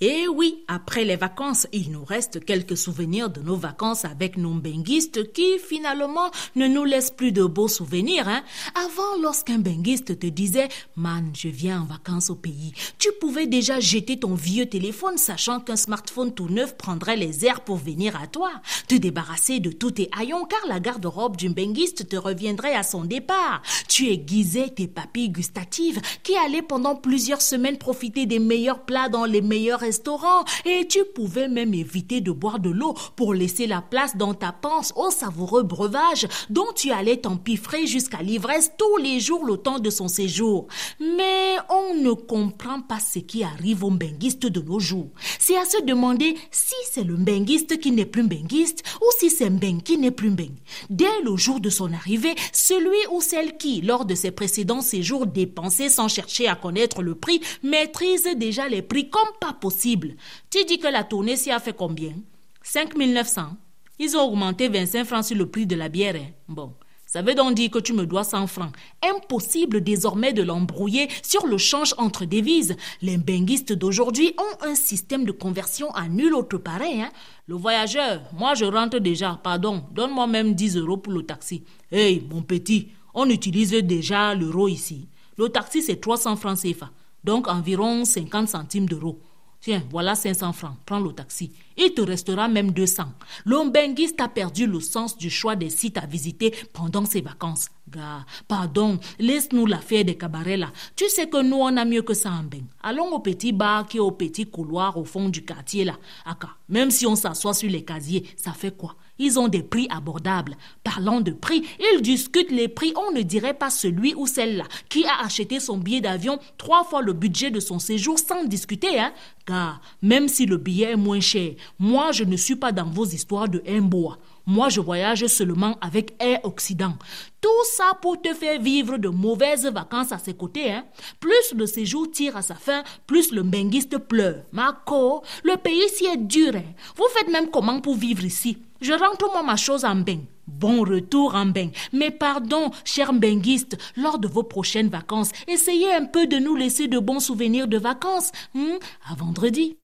Et oui, après les vacances, il nous reste quelques souvenirs de nos vacances avec nos benguistes qui finalement ne nous laissent plus de beaux souvenirs. Hein? Avant, lorsqu'un benguiste te disait « Man, je viens en vacances au pays », tu pouvais déjà jeter ton vieux téléphone sachant qu'un smartphone tout neuf prendrait les airs pour venir à toi, te débarrasser de tous tes haillons car la garde-robe d'une benguiste te reviendrait à son départ. Tu aiguisais tes papilles gustatives qui allaient pendant plusieurs semaines profiter des meilleurs plats dans les meilleurs restaurant et tu pouvais même éviter de boire de l'eau pour laisser la place dans ta panse au savoureux breuvage dont tu allais t'empiffrer jusqu'à l'ivresse tous les jours le temps de son séjour. Mais on ne comprend pas ce qui arrive aux benguistes de nos jours. C'est à se demander si c'est le benguiste qui n'est plus benguiste ou si c'est Mbeng qui n'est plus Mbeng. Dès le jour de son arrivée, celui ou celle qui, lors de ses précédents séjours dépensés sans chercher à connaître le prix, maîtrise déjà les prix comme pas possible tu dis que la tournée s'y a fait combien? 5900. Ils ont augmenté 25 francs sur le prix de la bière. Hein. Bon. Ça veut donc dire que tu me dois 100 francs. Impossible désormais de l'embrouiller sur le change entre devises. Les benguistes d'aujourd'hui ont un système de conversion à nul autre pareil. Hein. Le voyageur, moi je rentre déjà, pardon, donne-moi même 10 euros pour le taxi. Hey, mon petit, on utilise déjà l'euro ici. Le taxi c'est 300 francs CFA, donc environ 50 centimes d'euros. Tiens, voilà 500 francs, prends le taxi. Il te restera même 200. L'ombenguiste a perdu le sens du choix des sites à visiter pendant ses vacances. Gars, pardon, laisse-nous l'affaire des cabarets là. Tu sais que nous, on a mieux que ça en Beng. Allons au petit bar qui est au petit couloir au fond du quartier là. Aka, même si on s'assoit sur les casiers, ça fait quoi? Ils ont des prix abordables. Parlant de prix, ils discutent les prix. On ne dirait pas celui ou celle-là qui a acheté son billet d'avion trois fois le budget de son séjour sans discuter, hein? Car même si le billet est moins cher, moi je ne suis pas dans vos histoires de Mboa. Moi, je voyage seulement avec Air Occident. Tout ça pour te faire vivre de mauvaises vacances à ses côtés. Hein? Plus le séjour tire à sa fin, plus le benguiste pleure. Marco, le pays s'y est dur. Hein? Vous faites même comment pour vivre ici? Je rentre moi ma chose en beng. Bon retour en beng. Mais pardon, cher benguiste, lors de vos prochaines vacances, essayez un peu de nous laisser de bons souvenirs de vacances. Hmm? À vendredi.